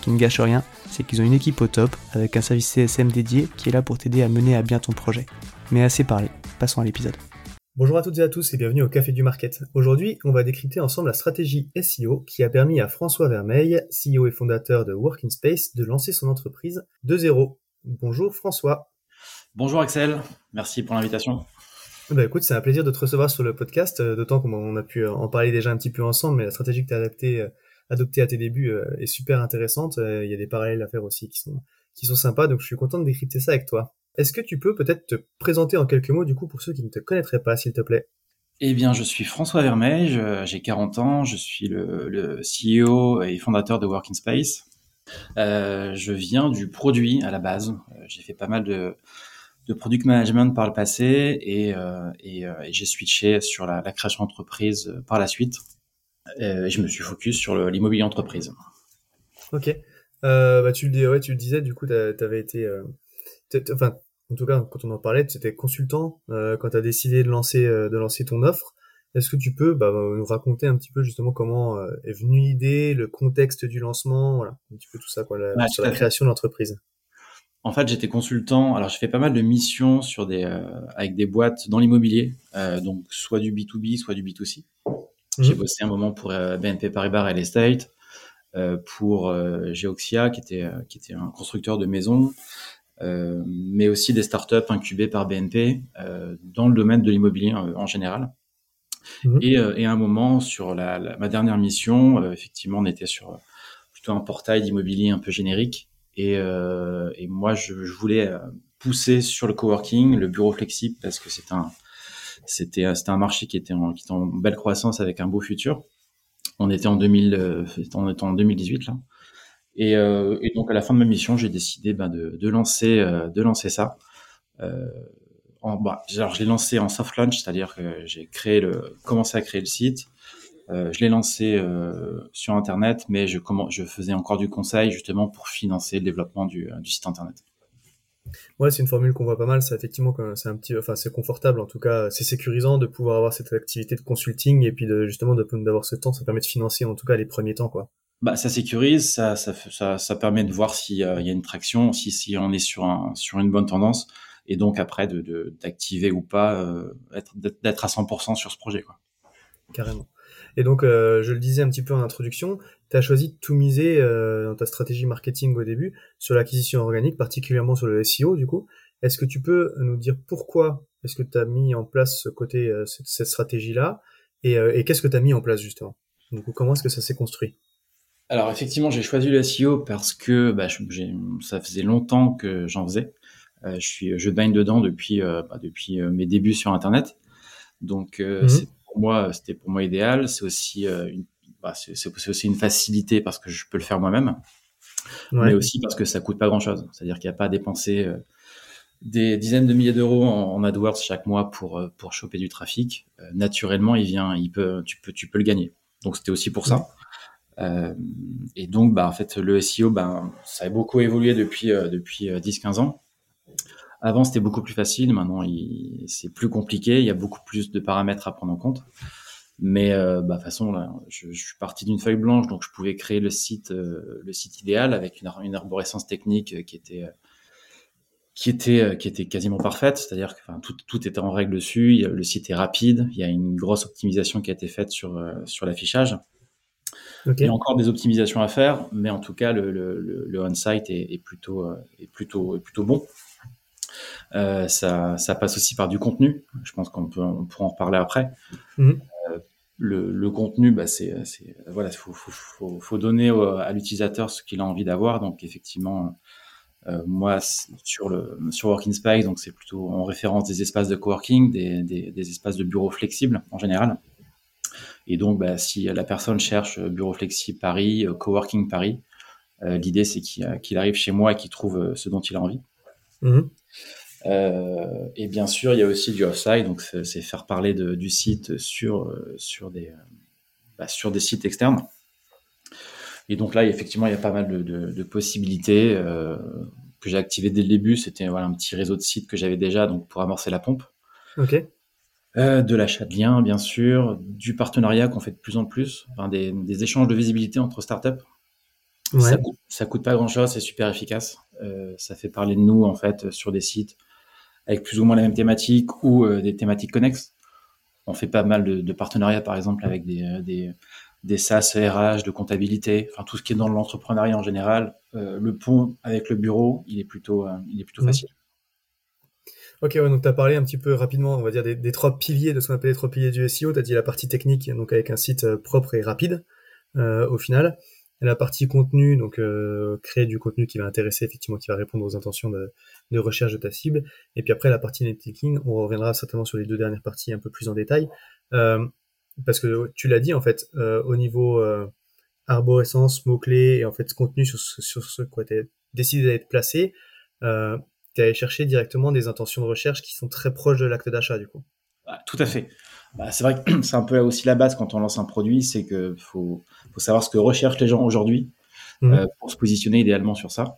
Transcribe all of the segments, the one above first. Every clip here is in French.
Ce qui ne gâche rien, c'est qu'ils ont une équipe au top avec un service CSM dédié qui est là pour t'aider à mener à bien ton projet. Mais assez parlé, passons à l'épisode. Bonjour à toutes et à tous et bienvenue au Café du Market. Aujourd'hui, on va décrypter ensemble la stratégie SEO qui a permis à François Vermeil, CEO et fondateur de Working Space, de lancer son entreprise de zéro. Bonjour François. Bonjour Axel, merci pour l'invitation. Bah écoute, c'est un plaisir de te recevoir sur le podcast, euh, d'autant qu'on a pu en parler déjà un petit peu ensemble, mais la stratégie que tu as adaptée, euh, adoptée à tes débuts euh, est super intéressante. Il y a des parallèles à faire aussi qui sont, qui sont sympas, donc je suis content de décrypter ça avec toi. Est-ce que tu peux peut-être te présenter en quelques mots, du coup, pour ceux qui ne te connaîtraient pas, s'il te plaît? Eh bien, je suis François Vermeil, j'ai 40 ans, je suis le, CEO et fondateur de Working Space. Euh, je viens du produit à la base. Euh, j'ai fait pas mal de, de product management par le passé et, euh, et, euh, j'ai switché sur la création d'entreprise par la suite. Et je me suis focus sur l'immobilier entreprise. Ok. bah, tu, le, ouais, tu le disais, du coup, tu avais été enfin, en tout cas, quand on en parlait, tu étais consultant euh, quand tu as décidé de lancer, euh, de lancer ton offre. Est-ce que tu peux bah, nous raconter un petit peu justement comment euh, est venue l'idée, le contexte du lancement, voilà, un petit peu tout ça, quoi, la, sur la création de l'entreprise? En fait, j'étais consultant. Alors, je fais pas mal de missions sur des, avec des boîtes dans l'immobilier, donc soit du B2B, soit du B2C. Mmh. J'ai bossé un moment pour BNP Paribas Real Estate, pour Geoxia, qui était, qui était un constructeur de maisons. Euh, mais aussi des startups incubées par BNP euh, dans le domaine de l'immobilier euh, en général. Mmh. Et, et, à un moment, sur la, la, ma dernière mission, effectivement, on était sur plutôt un portail d'immobilier un peu générique. Et, et moi, je, je, voulais pousser sur le coworking, le bureau flexible, parce que c'est un, c'était, c'était un marché qui était, en, belle croissance avec un beau futur. On était en 2000, on était en 2018 là. Et, euh, et, donc à la fin de ma mission, j'ai décidé ben, de, lancer, euh, ça. Euh, bah, alors je l'ai lancé en soft launch, c'est-à-dire que j'ai le, commencé à créer le site. Euh, je l'ai lancé euh, sur Internet, mais je, faisais encore du conseil justement pour financer le développement du site Internet. Ouais, c'est une formule qu'on voit pas mal. C'est effectivement c'est un petit, enfin c'est confortable en tout cas, c'est sécurisant de pouvoir avoir cette activité de consulting et puis de, justement d'avoir ce temps, ça permet de financer en tout cas les premiers temps quoi bah, ça sécurise, ça, ça, ça, ça permet de voir s'il y a une traction, si, si on est sur, un, sur une bonne tendance, et donc après de d'activer ou pas, euh, d'être à 100% sur ce projet. Quoi. Carrément. Et donc, euh, je le disais un petit peu en introduction, tu as choisi de tout miser euh, dans ta stratégie marketing au début sur l'acquisition organique, particulièrement sur le SEO du coup. Est-ce que tu peux nous dire pourquoi est-ce que tu as mis en place ce côté, euh, cette, cette stratégie-là et, et qu'est-ce que tu as mis en place justement? Du coup, comment est-ce que ça s'est construit? Alors effectivement, j'ai choisi le SEO parce que bah, ça faisait longtemps que j'en faisais. Je suis, je baigne dedans depuis bah, depuis mes débuts sur Internet. Donc euh, mmh. Pour moi, c'était pour moi idéal. C'est aussi une, bah, c'est aussi une facilité parce que je peux le faire moi-même, ouais. mais aussi parce que ça coûte pas grand-chose. C'est-à-dire qu'il n'y a pas à dépenser des dizaines de milliers d'euros en, en, AdWords chaque mois pour pour choper du trafic. naturellement, il vient, il peut, tu peux, tu peux le gagner. Donc c'était aussi pour ça. Euh, et donc, bah, en fait, le SEO, bah, ça a beaucoup évolué depuis, euh, depuis 10-15 euh, ans. Avant, c'était beaucoup plus facile. Maintenant, c'est plus compliqué. Il y a beaucoup plus de paramètres à prendre en compte. Mais euh, bah, de toute façon, là, je, je suis parti d'une feuille blanche, donc je pouvais créer le site, euh, le site idéal avec une, une arborescence technique qui était qui était qui était quasiment parfaite, c'est-à-dire que tout, tout était en règle dessus. Le site est rapide. Il y a une grosse optimisation qui a été faite sur sur l'affichage. Il y a encore des optimisations à faire, mais en tout cas, le, le, le on-site est, est, plutôt, est, plutôt, est plutôt bon. Euh, ça, ça, passe aussi par du contenu. Je pense qu'on peut, on pourra en reparler après. Mhm. Euh, le, le, contenu, bah, c'est, voilà, faut, faut, faut, faut, donner à l'utilisateur ce qu'il a envie d'avoir. Donc, effectivement, euh, moi, sur le sur Working Space, donc c'est plutôt en référence des espaces de coworking, des, des, des espaces de bureaux flexibles en général. Et donc, bah, si la personne cherche bureau flexible Paris, coworking Paris, l'idée c'est qu'il arrive chez moi et qu'il trouve ce dont il a envie. Mhm. et bien sûr, il y a aussi du off-site, donc c'est faire parler de, du site sur, sur, des, bah, sur des sites externes. Et donc là, effectivement, il y a pas mal de, de, de possibilités euh, que j'ai activées dès le début. C'était voilà, un petit réseau de sites que j'avais déjà donc pour amorcer la pompe. Ok. Euh, de l'achat de liens, bien sûr, du partenariat qu'on fait de plus en plus, enfin, des, des, échanges de visibilité entre startups. Ouais. Ça, coûte, ça coûte pas grand-chose, c'est super efficace. Euh, ça fait parler de nous en fait sur des sites avec plus ou moins la même thématique ou euh, des thématiques connexes. On fait pas mal de, de partenariats, par exemple, avec des, euh, des, des SaaS RH, de comptabilité, enfin tout ce qui est dans l'entrepreneuriat en général. Euh, le pont avec le bureau, il est plutôt, il est plutôt facile. Ok, ouais, donc tu as parlé un petit peu rapidement, on va dire, des, des trois piliers de ce qu'on appelle les trois piliers du SEO. Tu as dit la partie technique, donc avec un site propre et rapide euh, au final. La partie contenu, donc euh, créer du contenu qui va intéresser, effectivement, qui va répondre aux intentions de, recherche de ta cible. Et puis après, la partie networking, on reviendra certainement sur les deux dernières parties un peu plus en détail. Euh, parce que tu l'as dit, en fait, euh, au niveau euh, arborescence, mots-clés et en fait contenu sur, sur ce quoi tu décidé d'être placé, tu allé chercher directement des intentions de recherche qui sont très proches de l'acte d'achat, du coup. Bah, tout à fait. Bah, c'est vrai que c'est un peu aussi la base quand on lance un produit, c'est que faut, faut savoir ce que recherchent les gens aujourd'hui mmh. euh, pour se positionner idéalement sur ça.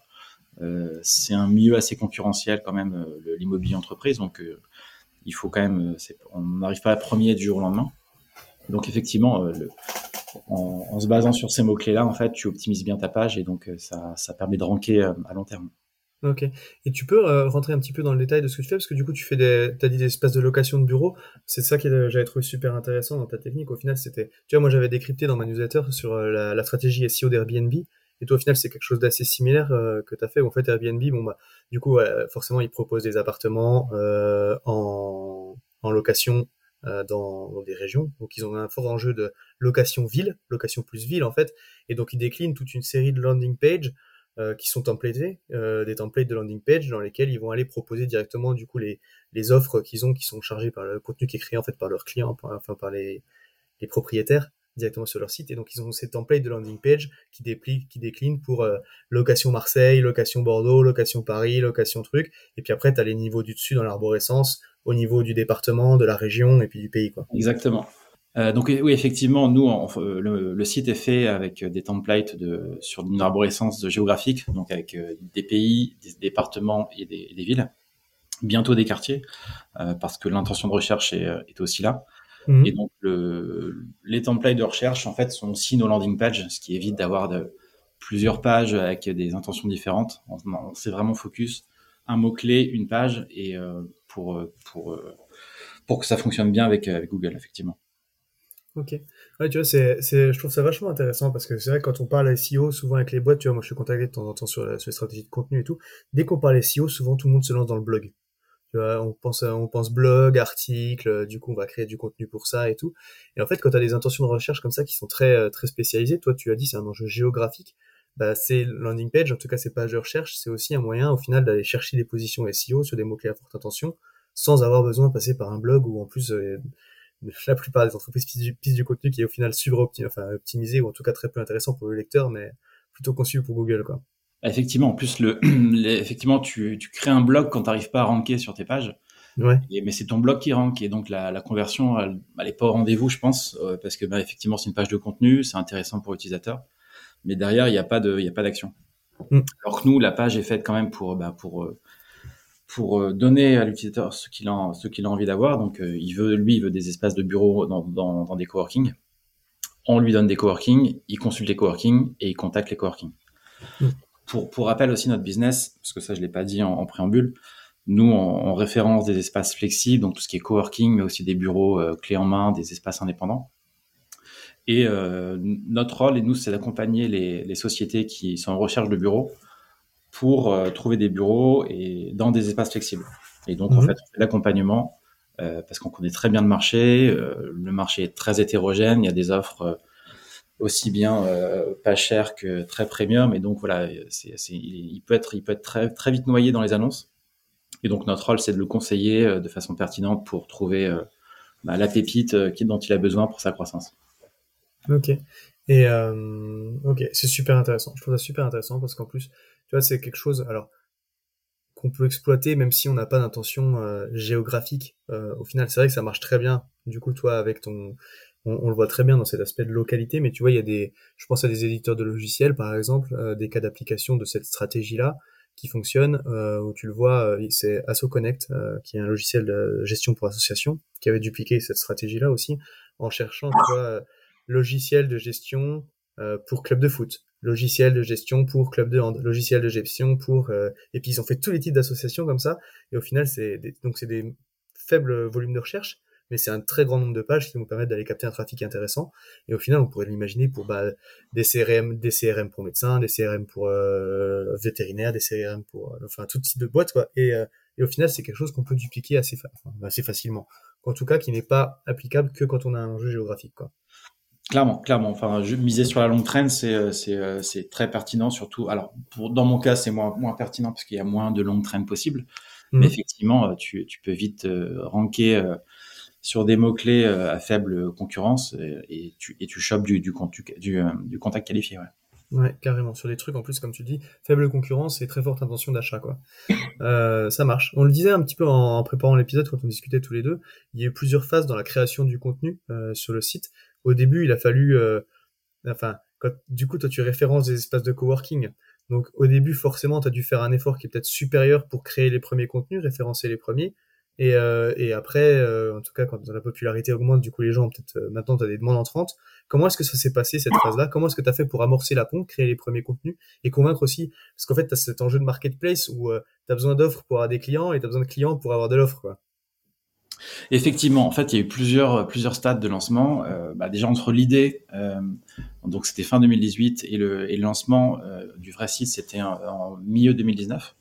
Euh, c'est un milieu assez concurrentiel quand même, euh, l'immobilier entreprise, donc il faut quand même, on n'arrive pas à premier du jour au lendemain. Donc effectivement, le, en, en, se basant sur ces mots-clés-là, en fait, tu optimises bien ta page et donc ça, ça permet de ranker à long terme. Ok. Et tu peux euh, rentrer un petit peu dans le détail de ce que tu fais, parce que du coup, tu fais des, t'as dit des espaces de location de bureau. C'est ça que j'avais trouvé super intéressant dans ta technique. Au final, c'était, tu vois, moi, j'avais décrypté dans ma newsletter sur euh, la, stratégie SEO d'Airbnb. Et toi, au final, c'est quelque chose d'assez similaire euh, que tu as fait. En fait, Airbnb, bon, bah, du coup, forcément, ils proposent des appartements euh, en, en location euh, dans, dans, des régions. Donc, ils ont un fort enjeu de location ville, location plus ville, en fait. Et donc, ils déclinent toute une série de landing pages euh, qui sont templatés, euh, des templates de landing page dans lesquels ils vont aller proposer directement du coup les, les offres qu'ils ont qui sont chargées par le contenu qui est créé en fait par leurs clients, enfin par les, les propriétaires directement sur leur site et donc ils ont ces templates de landing page qui déplient, qui déclinent pour euh, location Marseille, location Bordeaux, location Paris, location truc et puis après tu as les niveaux du dessus dans l'arborescence au niveau du département, de la région et puis du pays quoi. Exactement. Euh, donc oui, effectivement, nous, on, le, le, site est fait avec des templates de, sur une arborescence géographique, donc avec euh, des pays, des départements et des, des villes, bientôt des quartiers, euh, parce que l'intention de recherche est, est aussi là. Mmh. Et donc le, les templates de recherche, en fait, sont aussi nos landing pages, ce qui évite d'avoir de, plusieurs pages avec des intentions différentes. On, on s'est vraiment focus un mot clé, une page, et euh, pour pour pour que ça fonctionne bien avec, avec Google, effectivement. Ok. Ouais, tu vois, c'est, c'est, je trouve ça vachement intéressant parce que c'est vrai quand on parle SEO, souvent avec les boîtes, tu vois, moi je suis contacté de temps en temps sur, sur les stratégies de contenu et tout. Dès qu'on parle SEO, souvent tout le monde se lance dans le blog. Tu vois, on pense, on pense blog, article, du coup on va créer du contenu pour ça et tout. Et en fait, quand tu as des intentions de recherche comme ça qui sont très, euh, très spécialisées, toi tu as dit c'est un enjeu géographique, bah c'est landing page, en tout cas c'est pas de recherche, c'est aussi un moyen au final d'aller chercher des positions SEO sur des mots-clés à forte intention sans avoir besoin de passer par un blog ou en plus euh, la plupart des entreprises pisent du, contenu qui est au final optimisé, enfin, optimisé ou en tout cas très peu intéressant pour le lecteur, mais plutôt conçu pour Google. Quoi. Effectivement, en plus, le, effectivement, tu, tu crées un blog quand tu n'arrives pas à ranker sur tes pages. Ouais. Et, mais c'est ton blog qui rank et donc la, la conversion, elle, elle est pas au rendez-vous, je pense, euh, parce que bah, effectivement, c'est une page de contenu, c'est intéressant pour l'utilisateur, mais derrière, il n'y a pas d'action. Mm. Alors que nous, la page est faite quand même pour, bah, pour, euh, pour donner à l'utilisateur ce qu'il a, ce qu'il a envie d'avoir. Donc, il veut, lui, il veut des espaces de bureau dans, dans, dans des coworking. On lui donne des coworking, il consulte les coworking et il contacte les coworking. Mm. Pour, pour rappel aussi, notre business, parce que ça, je l'ai pas dit en, en préambule, nous, on, référence des espaces flexibles, donc tout ce qui est coworking, mais aussi des bureaux euh, clés en main, des espaces indépendants. Et euh, notre rôle, et nous, c'est d'accompagner les, les, sociétés qui sont en recherche de bureaux pour euh, trouver des bureaux et dans des espaces flexibles. Et donc, en mhm. fait, on fait l'accompagnement euh, parce qu'on connaît très bien le marché. le marché est très hétérogène. Il y a des offres aussi bien pas chères que très premium. Et donc, voilà, c'est, il peut être, il peut être très, très vite noyé dans les annonces. Et donc notre rôle, c'est de le conseiller euh, de façon pertinente pour trouver euh, bah, la pépite euh, dont il a besoin pour sa croissance. Ok. Et ok, c'est super intéressant. Je trouve ça super intéressant parce qu'en plus, c'est quelque chose. Alors qu'on peut exploiter même si on n'a pas d'intention géographique. au final, c'est vrai que ça marche très bien. Du coup, toi, avec ton, on, le voit très bien dans cet aspect de localité, mais tu vois, il y a des, je pense à des éditeurs de logiciels, par exemple, des cas d'application de cette stratégie-là, qui fonctionne, euh, où tu le vois, euh, c'est AssoConnect, euh, qui est un logiciel de gestion pour association, qui avait dupliqué cette stratégie-là aussi, en cherchant, tu vois, logiciel de gestion pour club de foot, logiciel de gestion pour club de hand, logiciel de gestion pour... et puis ils ont fait tous les types d'associations comme ça, et au final, c'est donc c'est des faibles volumes de recherche, mais c'est un très grand nombre de pages qui vont permettre d'aller capter un trafic intéressant. Et au final, on pourrait l'imaginer pour bah, des CRM, des CRM pour médecins, des CRM pour euh, vétérinaires, des CRM pour, euh, enfin, tout type de boîtes, quoi. Et, euh, et au final, c'est quelque chose qu'on peut dupliquer assez, assez facilement. En tout cas, qui n'est pas applicable que quand on a un enjeu géographique, quoi. Clairement, clairement. Enfin, je, miser sur la longue traîne, c'est c'est c'est très pertinent, surtout. Alors, pour, dans mon cas, c'est moins moins pertinent parce qu'il y a moins de longues traînes possibles. Mmh. Mais effectivement, tu tu peux vite ranker sur des mots-clés euh, à faible concurrence et, tu, et tu chopes du, du, du, euh, du, contact qualifié. Ouais. Ouais, carrément. Sur des trucs, en plus, comme tu dis, faible concurrence et très forte intention d'achat, quoi. Euh, ça marche. On le disait un petit peu en, préparant l'épisode quand on discutait tous les deux. Il y a eu plusieurs phases dans la création du contenu euh, sur le site. Au début, il a fallu, euh, enfin, quand, du coup, toi, tu références des espaces de coworking. Donc, au début, forcément, tu as dû faire un effort qui est peut-être supérieur pour créer les premiers contenus, référencer les premiers. Et, euh, et après, euh, en tout cas, quand la popularité augmente, du coup, les gens, peut-être euh, maintenant, tu as des demandes entrantes. Comment est-ce que ça s'est passé, cette phase-là? Comment est-ce que tu as fait pour amorcer la pompe, créer les premiers contenus et convaincre aussi? Parce qu'en fait, tu as cet enjeu de marketplace où euh, tu as besoin d'offres pour avoir des clients et tu as besoin de clients pour avoir de l'offre. Effectivement, en fait, il y a eu plusieurs, plusieurs stades de lancement. Euh, bah, déjà, entre l'idée, euh, donc c'était fin 2018, et le, et le lancement du vrai site, c'était en, milieu 2019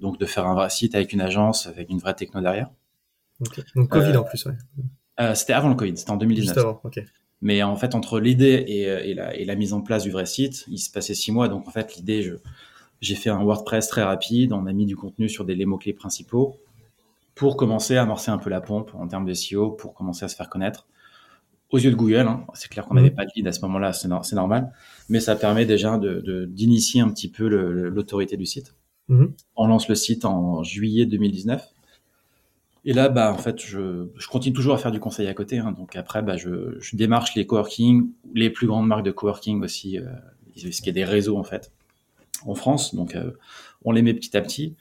donc de faire un vrai site avec une agence, avec une vraie techno derrière. Donc Covid euh, en plus, ouais. Euh, c'était avant le Covid, c'était en 2019. Juste avant, ok. Mais en fait, entre l'idée et, euh, et, la, et, la, mise en place du vrai site, il se passait six mois. Donc en fait, l'idée, je, j'ai fait un WordPress très rapide, on a mis du contenu sur des les mots-clés principaux pour commencer à amorcer un peu la pompe en termes de SEO, pour commencer à se faire connaître. Aux yeux de Google, hein, c'est clair qu'on n'avait mhm. pas de lead à ce moment-là, c'est, normal, mais ça permet déjà de, de, d'initier un petit peu l'autorité du site. Mhm. On lance le site en juillet 2019. Et là, bah, en fait, je, je continue toujours à faire du conseil à côté. Hein. Donc après, bah, je, je, démarche les coworking, les plus grandes marques de coworking aussi, euh, ce qui est des réseaux en fait, en France. Donc euh, on les met petit à petit.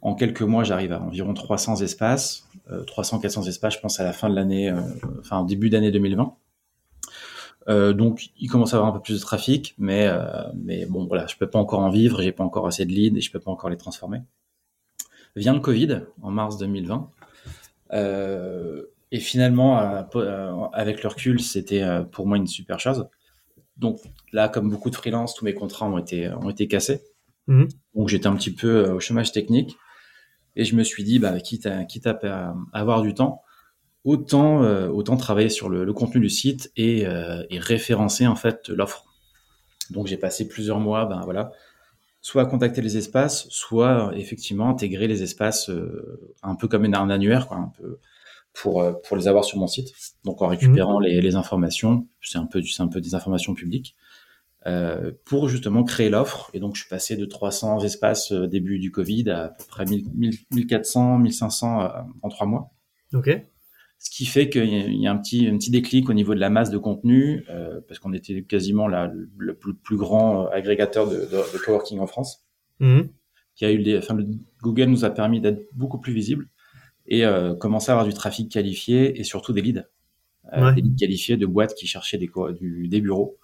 En quelques mois, j'arrive à environ 300 espaces, euh, 300-400 espaces, je pense à la fin de l'année, euh, enfin début d'année 2020. Euh, donc, il commence à avoir un peu plus de trafic, mais euh, mais bon voilà, je peux pas encore en vivre, j'ai pas encore assez de leads et je peux pas encore les transformer. Vient le Covid en mars 2020. Euh, et finalement, avec le recul, c'était pour moi une super chose. Donc là, comme beaucoup de freelance, tous mes contrats ont été ont été cassés. Mmh. Donc j'étais un petit peu au chômage technique et je me suis dit, bah quitte à quitte à avoir du temps, autant euh, autant travailler sur le, le, contenu du site et, euh, et référencer en fait l'offre. Donc j'ai passé plusieurs mois, ben voilà, soit à contacter les espaces, soit effectivement intégrer les espaces euh, un peu comme un annuaire, quoi, un peu pour pour les avoir sur mon site. Donc en récupérant mmh. les, les, informations, c'est un peu c'est un peu des informations publiques. Euh, pour justement créer l'offre. Et donc, je suis passé de 300 espaces début du Covid à à peu près 1400, 1500 en trois mois. Ok. Ce qui fait qu'il y a un petit, un petit déclic au niveau de la masse de contenu, euh, parce qu'on était quasiment la, le plus, plus, grand agrégateur de, de, de, coworking en France. Mmh. qui a eu les, enfin, Google nous a permis d'être beaucoup plus visible et commencer à avoir du trafic qualifié et surtout des leads, des leads qualifiés de boîtes qui cherchaient des, du, des bureaux.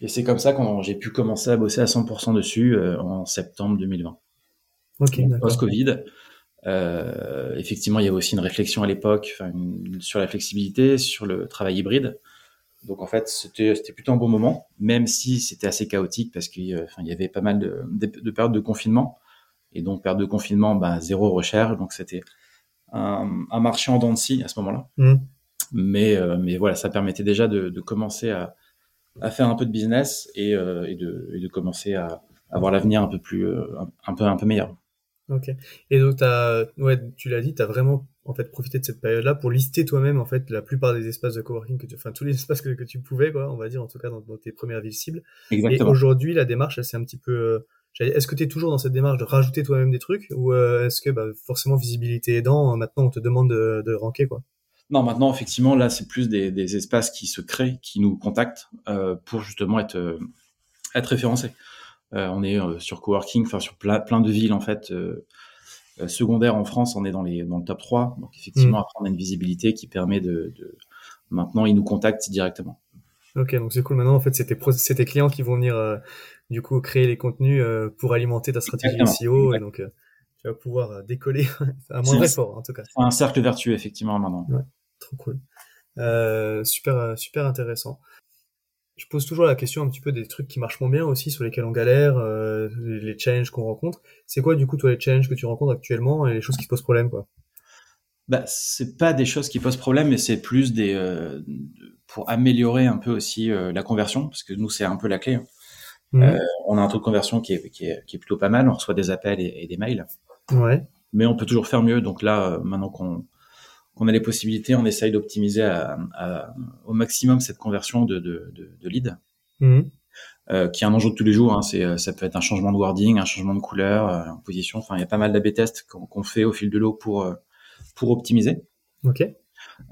Et c'est comme ça que j'ai pu commencer à bosser à 100% dessus en septembre 2020. Ok. Post-Covid. Euh, effectivement, il y avait aussi une réflexion à l'époque sur la flexibilité, sur le travail hybride. Donc en fait, c'était plutôt un bon moment, même si c'était assez chaotique parce qu'il euh, y avait pas mal de, de, périodes de confinement. Et donc période de confinement, bah, zéro recherche. Donc c'était un, un, marché en dents de scie à ce moment-là. Mmh. Mais, euh, mais voilà, ça permettait déjà de, de commencer à, à, faire un peu de business et, euh, et, de, et de, commencer à avoir l'avenir un peu plus, un, peu, un peu meilleur. Ok. Et donc, as, ouais, tu l'as dit, tu as vraiment en fait profité de cette période-là pour lister toi-même en fait la plupart des espaces de coworking que tu, enfin tous les espaces que, que, tu pouvais, quoi, on va dire en tout cas dans, tes premières villes cibles. Exactement. Et aujourd'hui, la démarche, c'est un petit peu. Euh, est-ce que tu es toujours dans cette démarche de rajouter toi-même des trucs ou euh, est-ce que bah, forcément visibilité aidant, maintenant on te demande de, de ranker quoi? Non, maintenant, effectivement, là, c'est plus des, des, espaces qui se créent, qui nous contactent euh, pour justement être, euh, être référencés. Euh, on est euh, sur coworking, enfin sur plein, plein de villes en fait secondaires en France, on est dans les dans le top 3. Donc effectivement, mm. après on a une visibilité qui permet de, de... maintenant ils nous contactent directement. Ok, donc c'est cool. Maintenant, en fait, c'est tes, tes, clients qui vont venir du coup créer les contenus pour alimenter ta stratégie SEO, et donc tu vas pouvoir décoller à moins effort en tout cas. Un cercle vertueux effectivement maintenant. Ouais, trop cool. super, super intéressant je pose toujours la question un petit peu des trucs qui marchent moins bien aussi, sur lesquels on galère, euh, les challenges qu'on rencontre. C'est quoi du coup toi les challenges que tu rencontres actuellement et les choses qui posent problème quoi? Bah c'est pas des choses qui posent problème, mais c'est plus des euh, pour améliorer un peu aussi euh, la conversion, parce que nous c'est un peu la clé. Hein. Mmh. Euh, on a un taux de conversion qui est, qui est, qui est plutôt pas mal, on reçoit des appels et, et, des mails. Ouais. Mais on peut toujours faire mieux. Donc là, euh, maintenant qu'on qu'on a les possibilités, on essaye d'optimiser au maximum cette conversion de, de, de, de lead, mmh. euh, qui est un enjeu de tous les jours. Hein. C'est, ça peut être un changement de wording, un changement de couleur, euh, position. Enfin, il y a pas mal d'AB tests qu'on, fait au fil de l'eau pour euh, pour optimiser. Ok.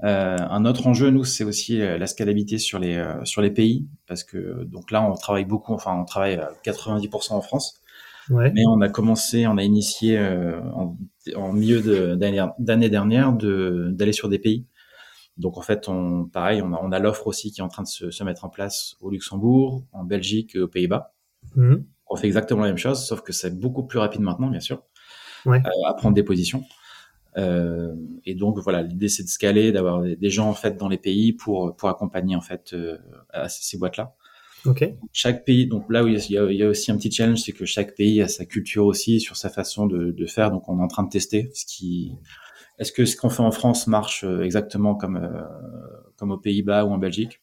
Euh, un autre enjeu, nous, c'est aussi euh, la scalabilité sur les sur les pays, parce que donc là, on travaille beaucoup. Enfin, on travaille à 90% en France. Ouais. Mais on a commencé, on a initié euh, en, en, milieu d'année dernière d'aller sur des pays. Donc en fait, on, pareil, on a, l'offre aussi qui est en train de se, se, mettre en place au Luxembourg, en Belgique et aux Pays-Bas. Mmh. On fait exactement la même chose, sauf que c'est beaucoup plus rapide maintenant, bien sûr, ouais. euh, à prendre des positions. Euh, et donc voilà, l'idée c'est de scaler, d'avoir des, gens en fait dans les pays pour pour accompagner en fait euh, à ces boîtes-là. Okay. Chaque pays, donc là où il y, a, il y a aussi un petit challenge, c'est que chaque pays a sa culture aussi sur sa façon de, de faire. Donc on est en train de tester ce qui, est-ce que ce qu'on fait en France marche euh, exactement comme euh, comme aux Pays-Bas ou en Belgique?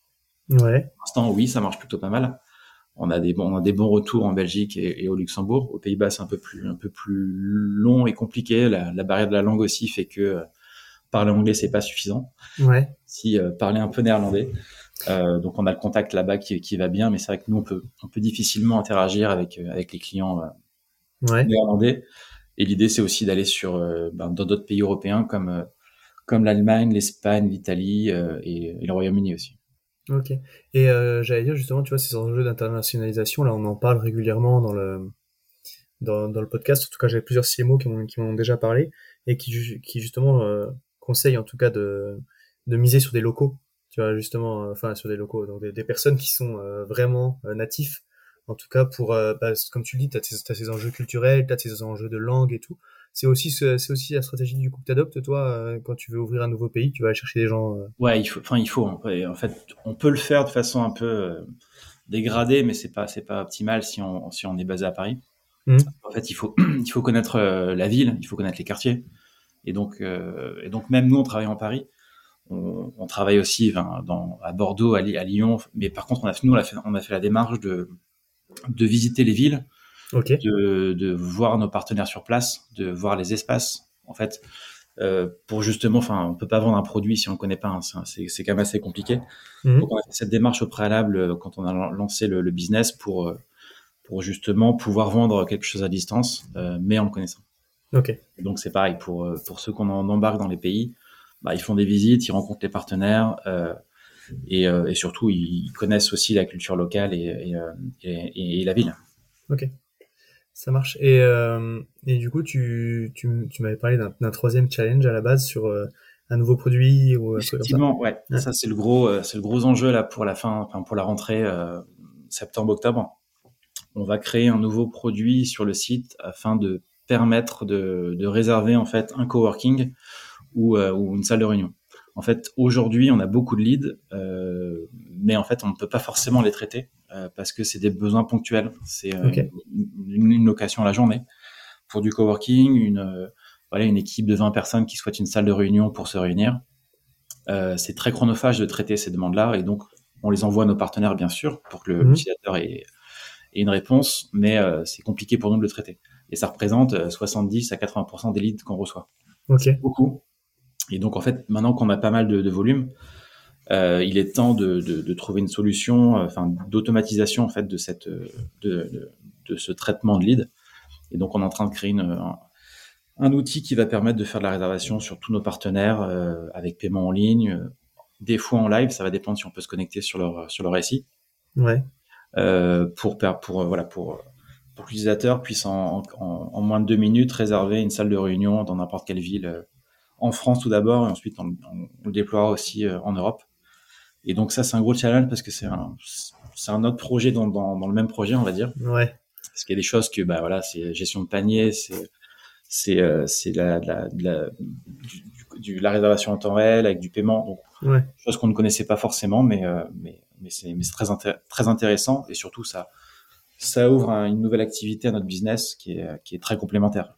Ouais. Pour l'instant, oui, ça marche plutôt pas mal. On a des bons, on a des bons retours en Belgique et, et au Luxembourg. Aux Pays-Bas, c'est un peu plus un peu plus long et compliqué. La, la, barrière de la langue aussi fait que euh, parler anglais c'est pas suffisant. Ouais. Si euh, parler un peu néerlandais. Euh, donc on a le contact là-bas qui, qui, va bien, mais c'est vrai que nous on peut, on peut difficilement interagir avec euh, avec les clients euh, ouais. néerlandais. Et l'idée c'est aussi d'aller sur euh, ben, dans d'autres pays européens comme euh, comme l'Allemagne, l'Espagne, l'Italie et, et, le Royaume-Uni aussi. Ok. Et j'allais dire justement, tu vois, ces enjeux d'internationalisation, là on en parle régulièrement dans le dans, dans le podcast. En tout cas, j'ai plusieurs CMO qui m'ont qui m'ont déjà parlé et qui qui justement conseillent en tout cas de de miser sur des locaux tu vois justement euh, enfin sur des locaux. Donc des, des personnes qui sont euh, vraiment euh, natifs. En tout cas pour bah, comme tu le dis tu as, as, ces enjeux culturels tu as ces enjeux de langue et tout. C'est aussi c'est aussi la stratégie du coup que tu adoptes toi quand tu veux ouvrir un nouveau pays tu vas aller chercher des gens ouais il faut enfin il faut. En fait on peut le faire de façon un peu dégradée mais c'est pas c'est pas optimal si on si on est basé à Paris. Mmh. en fait il faut il faut connaître la ville il faut connaître les quartiers. Et donc et donc même nous on travaille en Paris on, on, travaille aussi dans, à Bordeaux, à, à, Lyon, mais par contre, on a, nous, on a, fait, on a fait la démarche de, de visiter les villes, okay. de, de voir nos partenaires sur place, de voir les espaces. En fait, euh, pour justement, enfin, on peut pas vendre un produit si on le connaît pas. Hein, c'est, c'est quand même assez compliqué. Mmh. Donc, on a fait cette démarche au préalable euh, quand on a lancé le, le business pour euh, pour justement pouvoir vendre quelque chose à distance, euh, mais en le connaissant. Okay. Donc, c'est pareil pour pour ceux qu'on embarque dans les pays bah, ils font des visites, ils rencontrent les partenaires euh, et, euh, et, surtout ils connaissent aussi la culture locale et, et, euh, et la ville. Ok. Ça marche. Et, euh, et du coup, tu, tu, tu m'avais parlé d'un troisième challenge à la base sur euh, un nouveau produit ou Effectivement, ouais. Ça, c'est le gros, euh, c'est le gros enjeu là pour la fin, enfin, pour la rentrée euh, septembre-octobre. On va créer un nouveau produit sur le site afin de permettre de, de réserver en fait un coworking ou, ou une salle de réunion. En fait, aujourd'hui, on a beaucoup de leads, euh, mais en fait, on ne peut pas forcément les traiter euh, parce que c'est des besoins ponctuels. C'est euh, une, location à la journée pour du coworking, une euh, voilà une équipe de 20 personnes qui souhaitent une salle de réunion pour se réunir. c'est très chronophage de traiter ces demandes-là et donc on les envoie à nos partenaires bien sûr pour que mhm. l'utilisateur ait, ait, une réponse, mais c'est compliqué pour nous de le traiter. Et ça représente 70 à 80% des leads qu'on reçoit. Okay. Beaucoup. Et donc, en fait, maintenant qu'on a pas mal de, de volume, euh, il est temps de, de, de trouver une solution, euh, enfin, d'automatisation en fait de cette, de, de, ce traitement de lead. Et donc, on est en train de créer une, un, un, outil qui va permettre de faire de la réservation sur tous nos partenaires euh, avec paiement en ligne, des fois en live. Ça va dépendre si on peut se connecter sur leur sur leur SI. Ouais. Euh, pour pour voilà pour pour que l'utilisateur puisse en, en, en, moins de deux minutes réserver une salle de réunion dans n'importe quelle ville en France tout d'abord, et ensuite on, le déploiera aussi euh, en Europe. Et donc ça, c'est un gros challenge parce que c'est un, c'est un autre projet dans, dans, dans, le même projet, on va dire. Ouais. Parce qu'il y a des choses que, bah voilà, c'est gestion de panier, c'est c'est euh, c'est la, la, la, du, du, la réservation en temps réel avec du paiement, donc ouais. chose qu'on ne connaissait pas forcément, mais euh, mais mais c'est mais c'est très très intéressant et surtout ça ça ouvre une nouvelle activité à notre business qui est qui est très complémentaire.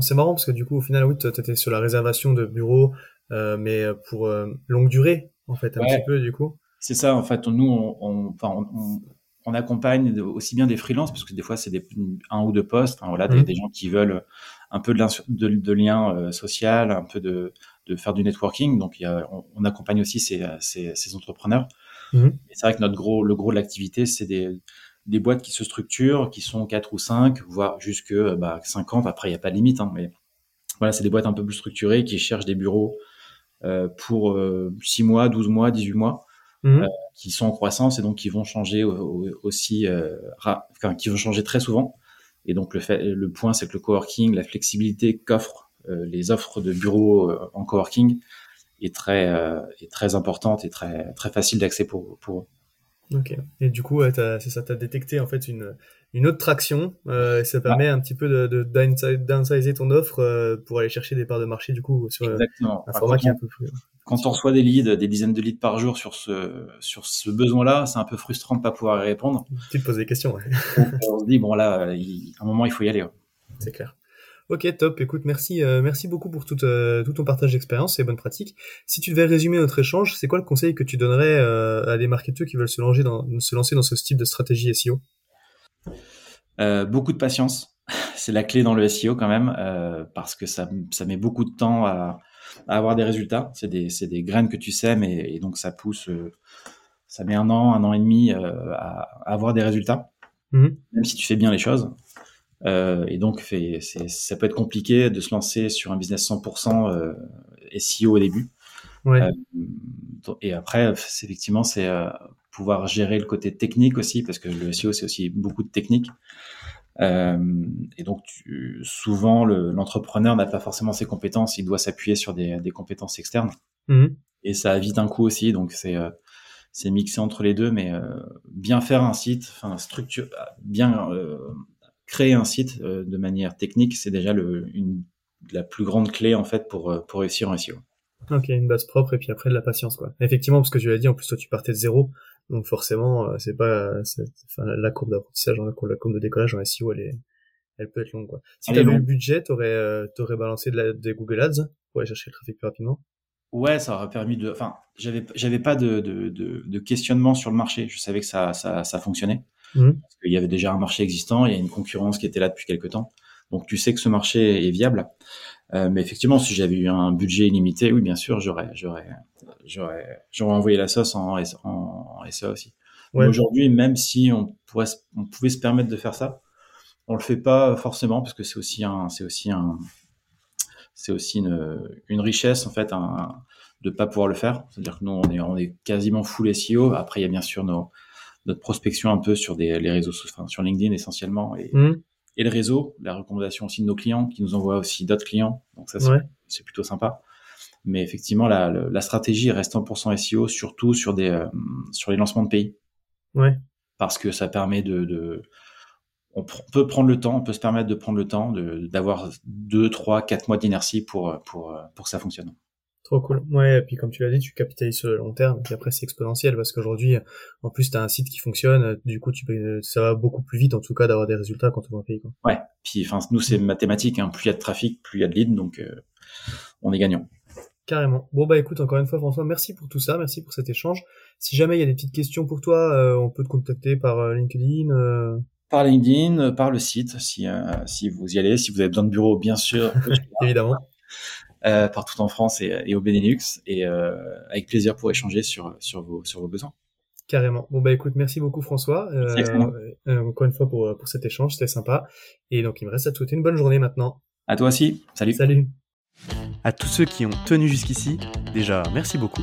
C'est marrant parce que du coup, au final, oui, tu étais sur la réservation de bureaux, euh, mais pour euh, longue durée, en fait, un petit peu, du coup. C'est ça, en fait. Nous, on, on, on, on accompagne aussi bien des freelances, parce que des fois, c'est des, un ou deux postes, hein, voilà, des, mmh. des, gens qui veulent un peu de, de, de lien euh, social, un peu de, de faire du networking. Donc, il y a, on, accompagne aussi ces, ces, ces entrepreneurs. Mmh. C'est vrai que notre gros, le gros de l'activité, c'est des des boîtes qui se structurent, qui sont 4 ou 5, voire jusque bah, 50. Après, il n'y a pas de limite. Hein, mais voilà, c'est des boîtes un peu plus structurées qui cherchent des bureaux euh, pour euh, 6 mois, 12 mois, 18 mois, mmh. euh, qui sont en croissance et donc qui vont changer aussi, euh, enfin, qui vont changer très souvent. Et donc, le, fait, le point, c'est que le coworking, la flexibilité qu'offrent euh, les offres de bureaux en coworking est très, est très importante et très, très facile d'accès pour, pour eux. Ok. Et du coup, c'est ça, tu as détecté en fait une, une autre traction. Euh, et ça permet un petit peu de, de downsizer ton offre euh, pour aller chercher des parts de marché du coup sur Exactement. un format qui est un peu plus. Quand on reçoit des leads, des dizaines de leads par jour sur ce sur ce besoin-là, c'est un peu frustrant de pas pouvoir y répondre. Tu te poses des questions. Ouais. on se dit bon là, il, à un moment il faut y aller. C'est clair. Ok, top. Écoute, merci, euh, merci beaucoup pour tout, euh, tout ton partage d'expérience et bonnes pratiques. Si tu devais résumer notre échange, c'est quoi le conseil que tu donnerais euh, à des marketeurs qui veulent se lancer dans, se lancer dans ce type de stratégie SEO Beaucoup de patience. C'est la clé dans le SEO quand même, parce que ça, ça met beaucoup de temps à, à avoir des résultats. C'est des, des graines que tu sèmes et, et donc ça pousse. ça met un an, un an et demi à, à avoir des résultats, mmh. même si tu fais bien les choses. Euh, et donc, fait, ça peut être compliqué de se lancer sur un business 100% euh, SEO au début. Ouais. Euh, et après, effectivement, c'est pouvoir gérer le côté technique aussi, parce que le SEO, c'est aussi beaucoup de technique. Et donc, tu, souvent, le, l'entrepreneur n'a pas forcément ses compétences, il doit s'appuyer sur des, des compétences externes. Mmh. Et ça a vite un coût aussi, donc c'est c'est mixé entre les deux, mais bien faire un site, enfin structure, bien créer un site euh, de manière technique, c'est déjà le, une, la plus grande clé en fait pour, euh, pour réussir en SEO. Ok, une base propre et puis après de la patience quoi. Effectivement, parce que je l'ai dit, en plus toi tu partais de zéro, donc forcément euh, c'est pas, enfin, la courbe d'apprentissage, la courbe de décollage en SEO, elle est, elle peut être longue quoi. Si tu avais le budget, t'aurais, euh, t'aurais balancé de la, des Google Ads pour aller chercher le trafic plus rapidement? Ouais, ça aurait permis de. Enfin, j'avais j'avais pas de, de, de, de, questionnement sur le marché. Je savais que ça ça, ça fonctionnait. Mmh. Parce qu'il y avait déjà un marché existant, il y a une concurrence qui était là depuis quelques temps. Donc tu sais que ce marché est viable. Euh, mais effectivement, si j'avais eu un budget illimité, oui, bien sûr, j'aurais, j'aurais, j'aurais, j'aurais envoyé la sauce en, en, en SA aussi. Ouais. Aujourd'hui, même si on pourrait, on pouvait se permettre de faire ça, on le fait pas forcément parce que c'est aussi un, c'est aussi un, c'est aussi une, une richesse en fait, un, de pas pouvoir le faire. C'est-à-dire que nous, on est, on est quasiment full SEO. Après, il y a bien sûr nos, notre prospection un peu sur des, les réseaux, enfin, sur LinkedIn essentiellement et, mmh. et le réseau, la recommandation aussi de nos clients qui nous envoient aussi d'autres clients. Donc ça, c'est plutôt sympa. Mais effectivement, la, la, stratégie reste 100% SEO, surtout sur des euh, sur les lancements de pays. Ouais. Parce que ça permet de, de on peut prendre le temps, on peut se permettre de prendre le temps d'avoir deux, trois, quatre mois d'inertie pour, pour, pour que ça fonctionne. Trop cool. Ouais, et puis comme tu l'as dit, tu capitalises sur le long terme, et après c'est exponentiel, parce qu'aujourd'hui, en plus, tu as un site qui fonctionne, du coup, tu peux, ça va beaucoup plus vite, en tout cas, d'avoir des résultats quand on va payer. Quoi. Ouais, puis enfin, nous, c'est mathématique, hein. plus il y a de trafic, plus il y a de leads, donc euh, on est gagnant. Carrément. Bon bah écoute, encore une fois François, merci pour tout ça, merci pour cet échange. Si jamais il y a des petites questions pour toi, euh, on peut te contacter par euh, LinkedIn. Par LinkedIn, par le site, si, si vous y allez, si vous avez besoin de bureau, bien sûr. Évidemment. Euh, partout en France et, au Benelux, et euh, avec plaisir pour échanger sur, sur, vos, sur vos besoins. Carrément. Bon bah écoute, merci beaucoup François. Euh, encore une fois pour, pour cet échange, c'était sympa. Et donc il me reste à te souhaiter une bonne journée maintenant. À toi aussi. Salut. Salut. À tous ceux qui ont tenu jusqu'ici, déjà merci beaucoup.